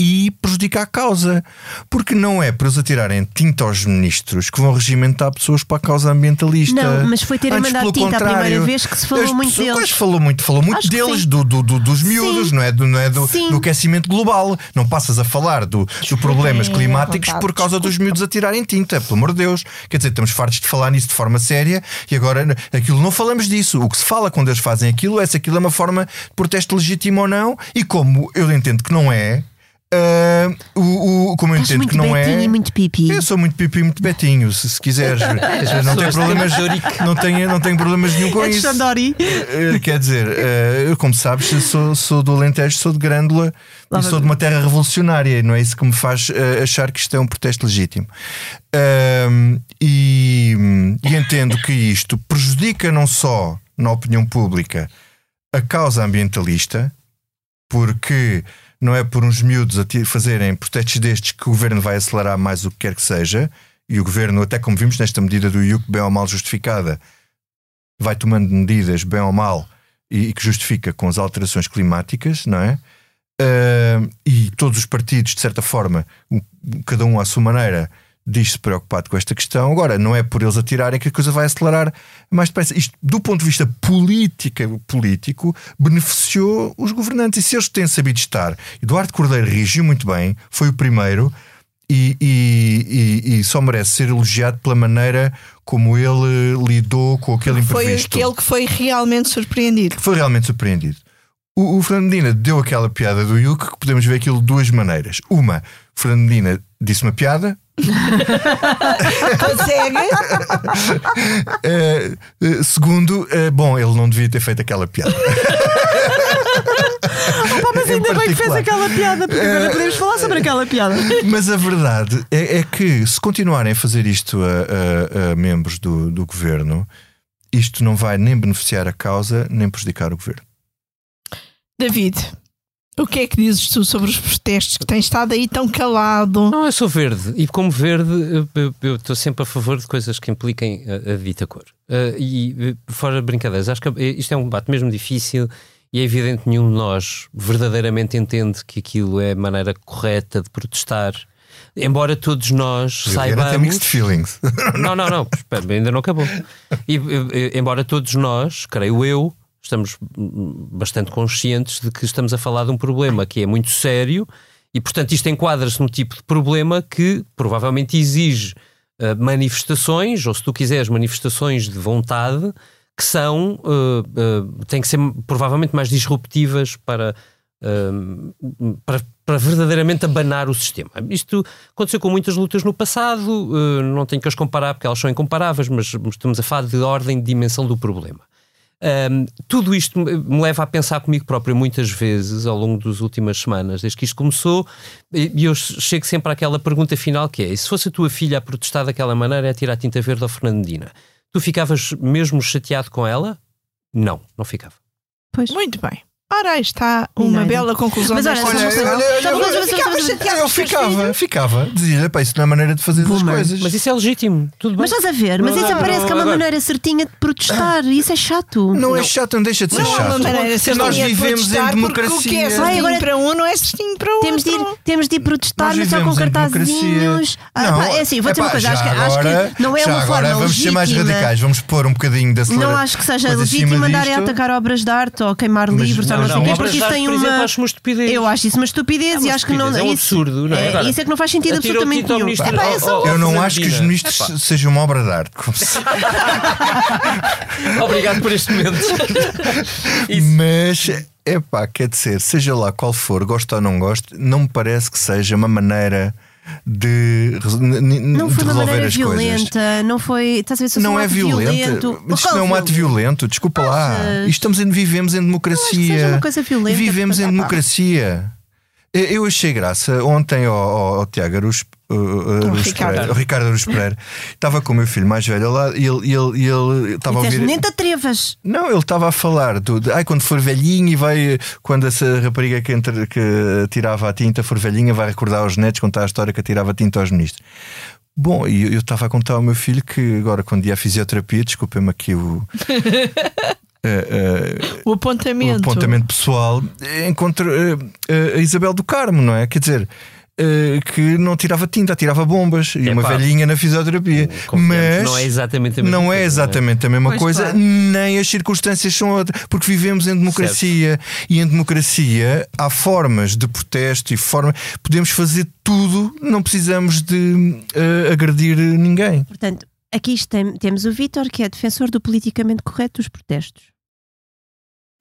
e prejudica a causa. Porque não é para eles atirarem tinta aos ministros que vão regimentar pessoas para a causa ambientalista. Não, mas foi terem Antes, mandado tinta a primeira vez que se falou muito pessoas- deles. Falou muito, falou muito Acho deles, do, do- do- dos miúdos, Sim. não é? Do, não é do, do aquecimento global. Não passas a falar do, dos problemas climáticos vontade, por causa dos miúdos a tirarem tinta, pelo amor de Deus. Quer dizer, estamos fartos de falar nisso de forma séria e agora aquilo não falamos disso. O que se fala quando eles fazem aquilo é se aquilo é uma forma de protesto legítimo ou não, e como eu entendo que não é. Ah, o, o- como eu Estás entendo que não é. betinho muito pipi. Eu sou muito pipi e muito betinho, se, se quiseres. [LAUGHS] não tenho problemas, não tenho, não tenho problemas nenhum com É isso. Eh, Quer dizer, eh, eu, como sabes, sou, sou do Alentejo, sou de Grândola Lá e sou de uma terra revolucionária, e não é isso que me faz achar que isto é um protesto legítimo. E, e entendo que isto prejudica não só na opinião pública a causa ambientalista, porque não é por uns miúdos a fazerem protestos destes que o governo vai acelerar mais o que quer que seja, e o governo, até como vimos nesta medida do IUC, bem ou mal justificada, vai tomando medidas, bem ou mal, e, e que justifica com as alterações climáticas, não é? Ah, e todos os partidos, de certa forma, cada um à sua maneira, diz-se preocupado com esta questão. Agora, não é por eles atirarem que a coisa vai acelerar mais depressa. Isto, do ponto de vista política, político, beneficiou os governantes. E se eles têm sabido estar, Eduardo Cordeiro reagiu muito bem, foi o primeiro. E, e- e- e só merece ser elogiado pela maneira como ele lidou com aquele Foi imprevisto. aquele que foi realmente surpreendido. Foi realmente surpreendido. O, o Fernando Medina deu aquela piada do Yuke que podemos ver aquilo de duas maneiras. Uma, Medina disse uma piada. Consegue? Eh, eh, segundo, eh, bom, ele não devia ter feito aquela piada. [LAUGHS] Pá, mas ainda bem que fez aquela piada, porque agora podemos falar sobre aquela piada. [LAUGHS] Mas a verdade é, é que se continuarem a fazer isto a, a- a membros do, do governo, isto não vai nem beneficiar a causa, nem prejudicar o governo. David, o que é que dizes tu sobre os protestos que tens estado aí tão calado? Não, eu sou verde e como verde eu- eu- eu estou sempre a favor de coisas que impliquem a, a dita cor. Ah, e eh, fora de brincadeiras, acho que eh, isto é um debate mesmo difícil e é evidente que nenhum de nós verdadeiramente entende que aquilo é a maneira correta de protestar. Embora todos nós tem saibamos. mixed feelings. Não, não, não, espera, ainda não acabou. E, embora todos nós, creio eu, estamos bastante conscientes de que estamos a falar de um problema que é muito sério e, portanto, isto enquadra-se no tipo de problema que provavelmente exige eh, manifestações, ou se tu quiseres, manifestações de vontade que são, eh, eh, têm que ser provavelmente mais disruptivas para, para, para verdadeiramente abanar o sistema. Isto aconteceu com muitas lutas no passado, não tenho que as comparar porque elas são incomparáveis, mas estamos a falar de ordem de dimensão do problema. Um, tudo isto me leva a pensar comigo próprio muitas vezes ao longo das últimas semanas, desde que isto começou, e eu chego sempre àquela pergunta final que é: e se fosse a tua filha a protestar daquela maneira, a tirar tinta verde ao Fernandina, tu ficavas mesmo chateado com ela? Não, não ficava. Pois. Muito bem. Ora, aí está uma bela conclusão. Mas olha, olha, olha, olha, olha, coisa, ficava Eu ficava, ficava. Dizia-lhe, pá, isso não é maneira de fazer as coisas. Mas isso é legítimo, tudo bem. Mas estás a ver, mas Não, isso não, parece não, que é uma maneira certinha de protestar. Isso é chato. Não é chato, não deixa de ser chato. Nós vivemos em porque O que é democracia. certinho Ai, agora- para um não é certinho para o Temos de, ir, outro. temos de ir protestar, mas só com cartazinhos. Ah, é assim, vou dizer uma coisa. já Acho que, não é uma agora forma vamos ser mais legítima. radicais, vamos pôr um bocadinho da Não acho que seja legítimo andarem a atacar obras de arte ou queimar livros ou não, não, não, sei o quê, obras porque de isso arte, tem uma. exemplo, acho uma estupidez. Eu acho isso uma estupidez É uma e acho que não. é um isso, absurdo, não é? Agora, isso é que não faz sentido absolutamente nenhum. ministro- Epá, é só- ao- Eu não acho que os ministros sejam uma obra de arte. como se- [LAUGHS] Obrigado por este momento. [LAUGHS] Mas, é pá, quer dizer, seja lá qual for, gosto ou não gosto, não me parece que seja uma maneira de, Não de foi uma resolver maneira as coisas. violenta, não foi. Estás a ver Não um é violenta. violento. Mas isto não é um ato violento, desculpa lá. Achas? Estamos em, vivemos em democracia. uma coisa violenta, Vivemos em democracia. Eu eu achei graça ontem ao, ao, ao Tiago Aruz uh, uh, Ricardo. Pereira, o Ricardo Aruz Pereira. Estava com o meu filho mais velho lá e ele, ele, ele estava a ouvir. nem te atrevas. Não, ele estava a falar do, de, ai, quando for velhinho e vai. Quando essa rapariga que, entre- que tirava a tinta for velhinha, vai recordar aos netos, contar a história que tirava a tinta aos ministros. Bom, e eu estava a contar ao meu filho que agora, quando ia à fisioterapia, desculpem-me aqui o. [LAUGHS] eh, eh, O o apontamento. apontamento pessoal, encontro eh, eh, a Isabel do Carmo, não é? Quer dizer, que não tirava tinta, tirava bombas e uma Epá. velhinha na fisioterapia. Convenhamos, Mas não é exatamente a mesma não coisa, é não é? exatamente a mesma coisa, claro. nem as circunstâncias são outras, porque vivemos em democracia e em democracia há formas de protesto e forma podemos fazer tudo, não precisamos de eh, agredir ninguém. Portanto, aqui tem- temos o Vítor, que é defensor do politicamente correto dos protestos.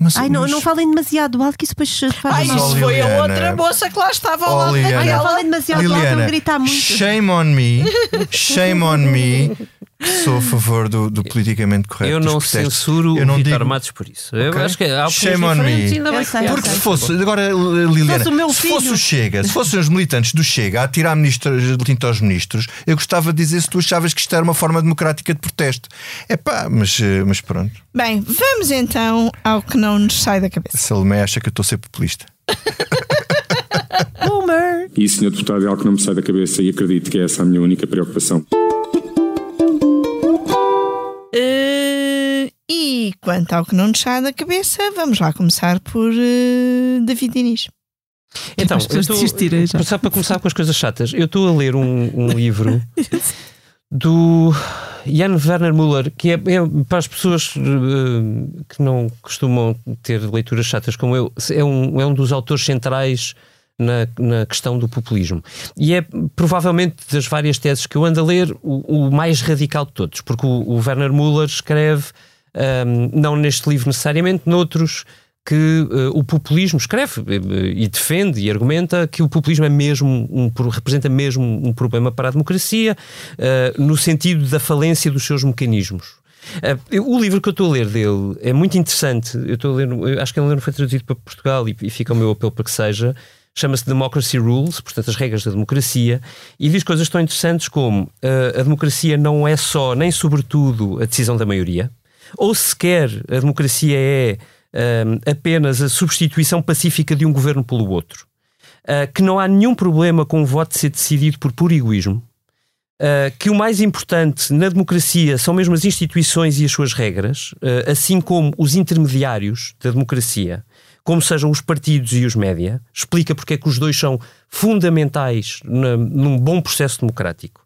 Mas, Ai, não, mas- não falem demasiado alto, que isso depois faz Ai, isso foi a outra moça que lá estava ao lado. Ai, não daquela. falem demasiado alto, Liliana, não gritar muito. shame on me, shame on me, [LAUGHS] sou a favor do, do politicamente correto. Eu não censuro Eu não o Vitor digo- Matos por isso. Eu acho que há Shame on me. sei, Porque se fosse, agora Liliana, meu se fosse o Chega, se fossem os militantes do Chega a tirar ministros de tinta aos ministros, eu gostava de dizer se tu achavas que isto era uma forma democrática de protesto. É pá, mas, eh, mas pronto. Bem, vamos então ao que não nos sai da cabeça. A Salomé acha que eu estou a ser populista. [LAUGHS] Boomer! E, senhor deputado, é algo que não me sai da cabeça e acredito que é essa a minha única preocupação. E quanto ao que não nos sai da cabeça, vamos lá começar por eh, David Diniz. Então, As pessoas eu tô- desistirem já. Só para começar com as coisas chatas, eu estou a ler um, um livro [LAUGHS] do Jan Werner Müller, que é, é para as pessoas eh, que não costumam ter leituras chatas como eu, é um, é um dos autores centrais na, na questão do populismo. E é provavelmente das várias teses que eu ando a ler o, o mais radical de todos, porque o, o Werner Müller escreve, ahm, não neste livro necessariamente, noutros que eh, o populismo escreve eh, e defende e argumenta que o populismo é mesmo um, representa mesmo um problema para a democracia, eh, no sentido da falência dos seus mecanismos. Eh, eu- o livro que eu estou a ler dele é muito interessante. Eu estou a ler, eu acho que ele não foi traduzido para Portugal e, e fica o meu apelo para que seja. Chama-se Democracy Rules, portanto, as regras da democracia, e diz coisas tão interessantes como eh, a democracia não é só, nem sobretudo, a decisão da maioria, ou sequer a democracia é hum, apenas a substituição pacífica de um governo pelo outro, Ah, que não há nenhum problema com o voto ser decidido por puro egoísmo, ah, que o mais importante na democracia são mesmo as instituições e as suas regras, ah, assim como os intermediários da democracia, como sejam os partidos e os média, explica porque é que os dois são fundamentais na- num bom processo democrático.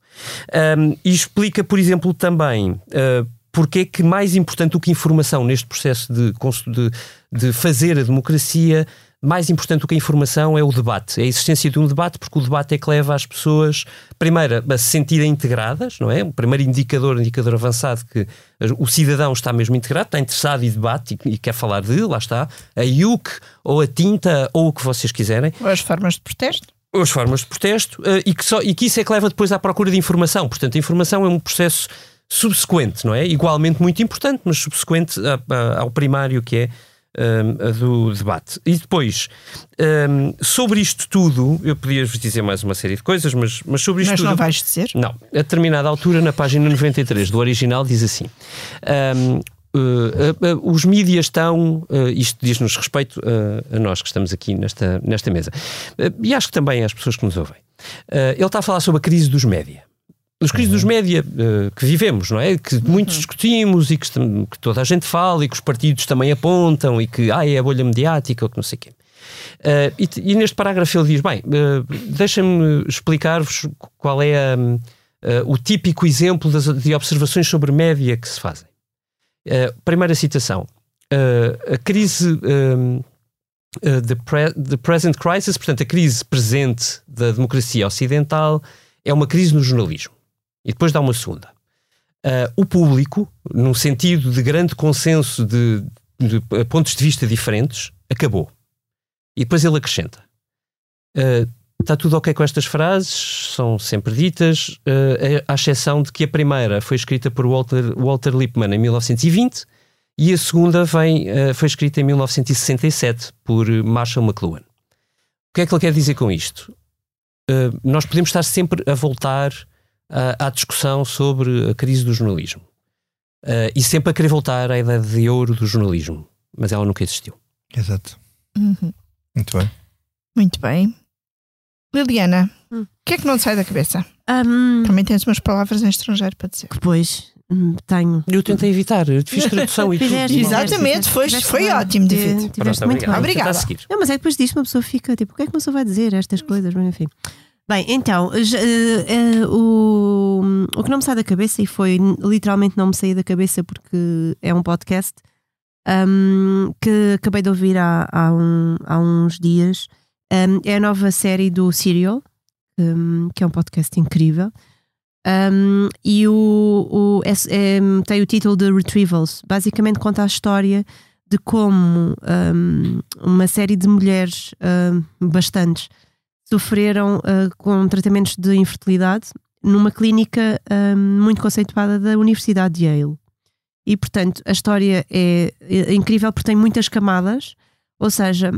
Um, e explica, por exemplo, também uh, porque é que mais importante do que informação neste processo de, de, de fazer a democracia, mais importante do que a informação é o debate, é a existência de um debate, porque o debate é que leva as pessoas, primeiro, a se sentirem integradas, não é? O primeiro indicador, indicador avançado, que o cidadão está mesmo integrado, está interessado e debate e, e quer falar de, lá está, a IUC ou a tinta ou o que vocês quiserem As formas de protesto. as formas de protesto eh, e, que só, e que isso é que leva depois à procura de informação. Portanto, a informação é um processo subsequente, não é? Igualmente muito importante, mas subsequente a- a- ao primário que é eh, a do debate. E depois, eh, sobre isto tudo, eu podia-vos dizer mais uma série de coisas, mas, mas sobre isto Mas tudo. não vais dizer? Não, a determinada altura, na página 93 do original, diz assim: ahm, eh, uh, uh, os mídias estão, uh, isto diz-nos respeito uh, a nós que estamos aqui nesta, nesta mesa, Uh, e acho que também às pessoas que nos ouvem. Uh, ele está a falar sobre a crise dos média. Os crises dos média uh, que vivemos, não é? Que muitos discutimos e que, que toda a gente fala e que os partidos também apontam e que ah, é a bolha mediática ou que não sei o quê. Uh, e, e neste parágrafo ele diz: Bem, uh, deixa-me explicar-vos qual é a, uh, o típico exemplo das, de observações sobre média que se fazem. Primeira citação: a crise. the, pre- the present crisis, portanto, a crise presente da democracia ocidental é uma crise no jornalismo. E depois dá uma segunda. Uh, o público, num sentido de grande consenso de, de pontos de vista diferentes, acabou. E depois ele acrescenta: uh, está tudo ok com estas frases, são sempre ditas, uh, à exceção de que a primeira foi escrita por Walter, Walter Lippmann em 1920 e a segunda vem, uh, foi escrita em 1967 por Marshall McLuhan. O que é que ele quer dizer com isto? uh, nós podemos estar sempre a voltar à discussão sobre a crise do jornalismo. Uh, e sempre a querer voltar à ideia de ouro do jornalismo. Mas ela nunca existiu. Exato. Uhum. Muito bem. Muito bem. Liliana, o Hum. que é que não te sai da cabeça? Hum, Também tens umas palavras em estrangeiro para dizer. Pois, hum, tenho. Eu tentei evitar, eu fiz tradução e [LAUGHS] tudo. Exatamente, foi- foi ótimo, David. Tiveste Pronto, muito obrigado. bem. Obrigada. Não, mas é que depois disto uma pessoa fica tipo, o que é que uma pessoa vai dizer estas coisas? Mas enfim. Bem, então, eh, eh, o, o que não me sai da cabeça, e foi literalmente não me sair da cabeça porque é um podcast hum, que acabei de ouvir há, há, um- há uns dias, hum, é a nova série do Serial, hum, que é um podcast incrível. Um, e o, o- é- é- tem o título de Retrievals. Basicamente conta a história de como um, uma série de mulheres, um, bastantes, sofreram uh, com tratamentos de infertilidade numa clínica um, muito conceituada da Universidade de Yale. E, portanto, a história é, é incrível porque tem muitas camadas, ou seja,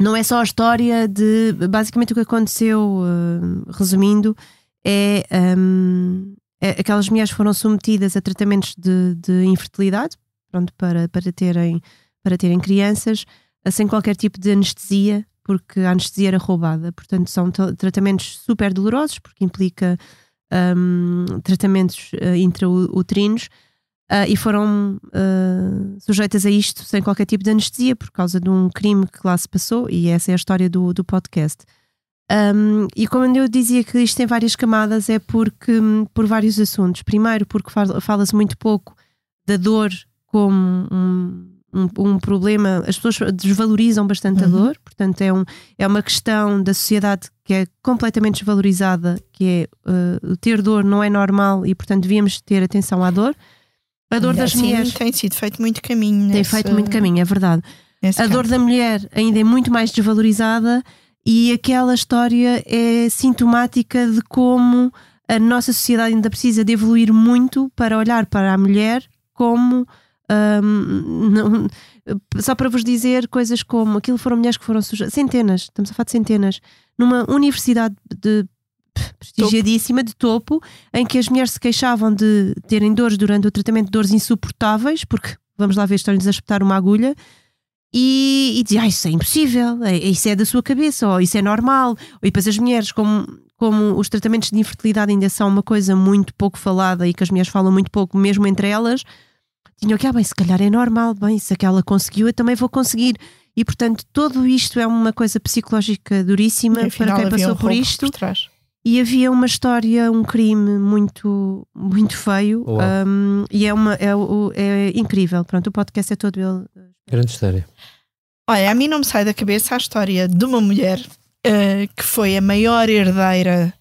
não é só a história de. Basicamente, o que aconteceu, uh, resumindo, é, um, é aquelas mulheres foram submetidas a tratamentos de, de infertilidade pronto, para, para, terem, para terem crianças sem qualquer tipo de anestesia, porque a anestesia era roubada. Portanto, são tra- tratamentos super dolorosos, porque implica um, tratamentos uh, intrauterinos. Uh, e foram uh, sujeitas a isto sem qualquer tipo de anestesia por causa de um crime que lá se passou, e essa é a história do, do podcast. Um, e como eu dizia que isto tem várias camadas, é porque hum, por vários assuntos. Primeiro, porque fala- fala-se muito pouco da dor como um, um, um problema, as pessoas desvalorizam bastante a Uhum. dor, portanto, é, um, é uma questão da sociedade que é completamente desvalorizada, que é uh, ter dor não é normal e, portanto, devíamos ter atenção à dor. A dor das assim, mulheres tem sido feito muito caminho. tem feito muito caminho, é verdade. nesse A campo. dor da mulher ainda é muito mais desvalorizada e aquela história é sintomática de como a nossa sociedade ainda precisa de evoluir muito para olhar para a mulher como. Hum, não- só para vos dizer coisas como aquilo foram mulheres que foram sujeitas, centenas, estamos a falar de centenas, numa universidade de prestigiadíssima de topo, em que as mulheres se queixavam de terem dores durante o tratamento, dores insuportáveis, porque vamos lá ver, estão-lhes a espetar uma agulha, e, e dizia, ah, isso é impossível, é- isso é da sua cabeça, ou isso é normal. E depois as mulheres, como, como os tratamentos de infertilidade ainda são uma coisa muito pouco falada e que as mulheres falam muito pouco, mesmo entre elas, tinham que, ah, bem, se calhar é normal, bem, se aquela conseguiu, eu também vou conseguir. E portanto, tudo isto é uma coisa psicológica duríssima E, afinal, para quem passou um por isto. por trás. E havia uma história, um crime muito, muito feio. Um, e é, uma, é, é incrível. Pronto, o podcast é todo ele. Grande história. Olha, a mim não me sai da cabeça a história de uma mulher eh, que foi a maior herdeira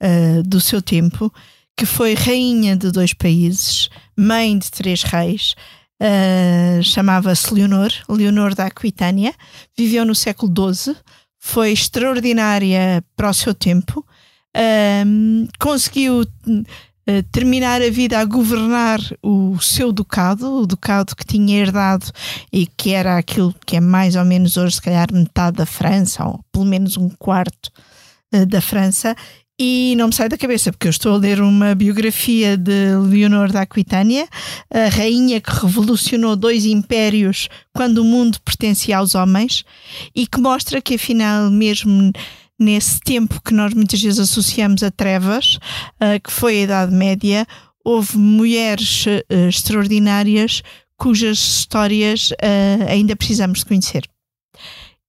eh, do seu tempo, que foi rainha de dois países, mãe de três reis. eh, Chamava-se Leonor, Leonor da Aquitânia, viveu no século XII, foi extraordinária para o seu tempo, ehm, conseguiu eh, terminar a vida a governar o seu ducado, o ducado que tinha herdado e que era aquilo que é mais ou menos hoje, se calhar, metade da França, ou pelo menos um quarto eh, da França. E não me sai da cabeça, porque eu estou a ler uma biografia de Leonor da Aquitânia, a rainha que revolucionou dois impérios quando o mundo pertencia aos homens, e que mostra que, afinal, mesmo nesse tempo que nós muitas vezes associamos a trevas, que foi a Idade Média, houve mulheres eh, extraordinárias cujas histórias eh, ainda precisamos de conhecer.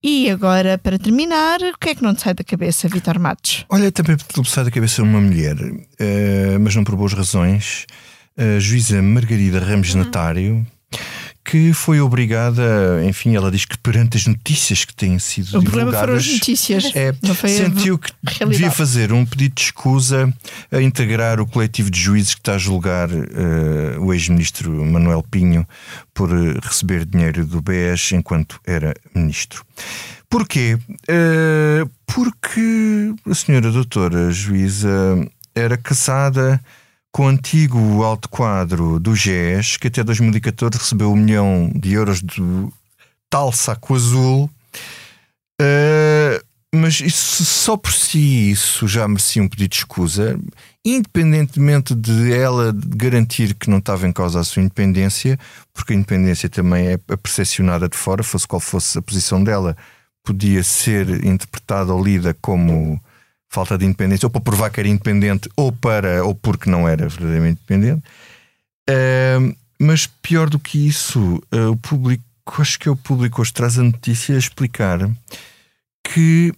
E agora, para terminar, o que é que não te sai da cabeça, Vitor Matos? Olha, também me sai da cabeça uma mulher, eh, mas não por boas razões, a juíza Margarida Ramos Natário, que foi obrigada, enfim, ela diz que perante as notícias que têm sido O problema foram as divulgadas, notícias. é, sentiu que realidade. devia fazer um pedido de escusa a integrar o coletivo de juízes que está a julgar eh, o ex-ministro Manuel Pinho por eh, receber dinheiro do BES enquanto era ministro. Porquê? Eh, porque a senhora doutora juíza era casada com o antigo alto quadro do GES, que até 2014 recebeu um milhão de euros do tal saco azul. eh, mas isso, só por si isso já merecia um pedido de escusa, independentemente de ela garantir que não estava em causa a sua independência, porque a independência também é percepcionada de fora, fosse qual fosse a posição dela, podia ser interpretada ou lida como falta de independência, ou para provar que era independente, ou para ou porque não era verdadeiramente independente. Uh, mas pior do que isso, uh, o público, acho que é o público hoje traz a notícia a explicar que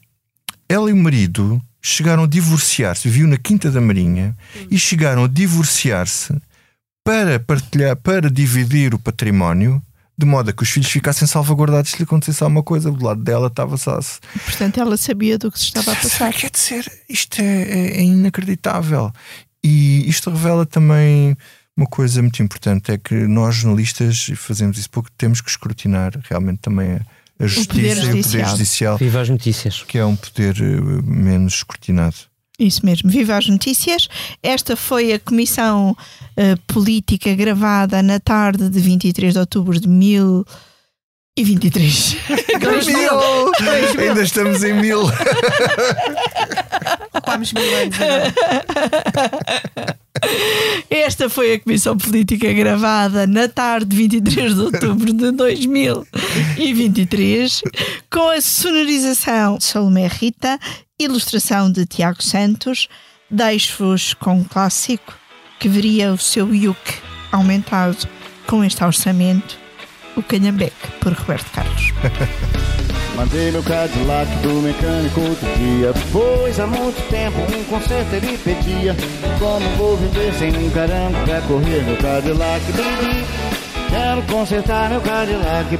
ela e o marido chegaram a divorciar-se, viviam na Quinta da Marinha e chegaram a divorciar-se para partilhar, para dividir o património, de modo a que os filhos ficassem salvaguardados se lhe acontecesse alguma coisa. Do lado dela estava só. Portanto, ela sabia do que se estava a passar. Quer dizer, isto é, é, é inacreditável. E isto revela também uma coisa muito importante: é que nós, jornalistas, fazemos isso pouco, temos que escrutinar realmente também a justiça e o poder judicial. Viva as notícias. Que é um poder eh, menos escrutinado. Isso mesmo, viva as notícias. Esta foi a comissão uh, política gravada na tarde de 23 de outubro de 1023. 2000! [LAUGHS] Ainda estamos em mil. [LAUGHS] Ocupámos mil anos agora. [LAUGHS] Esta foi a Comissão Política gravada na tarde de 23 de outubro de 2023, com a sonorização de Salomé Rita, ilustração de Tiago Santos. Deixo-vos com um clássico que veria o seu yuk aumentado com este orçamento, o Canhambeque, por Roberto Carlos. [LAUGHS] Mandei meu Cadillac do mecânico outro dia. Pois há muito tempo um conserto ele pedia. Como vou viver sem um caramba pra correr meu Cadillac? Quero consertar meu Cadillac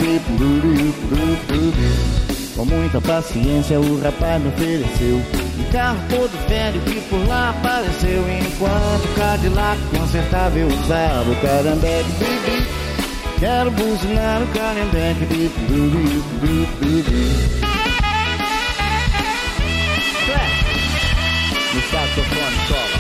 com muita paciência o rapaz me ofereceu Um carro todo velho que por lá apareceu. Enquanto o Cadillac consertava eu usava o Carambeque Bibi Quero buzinar o Carambeque Bibi Bibi No saxofone solo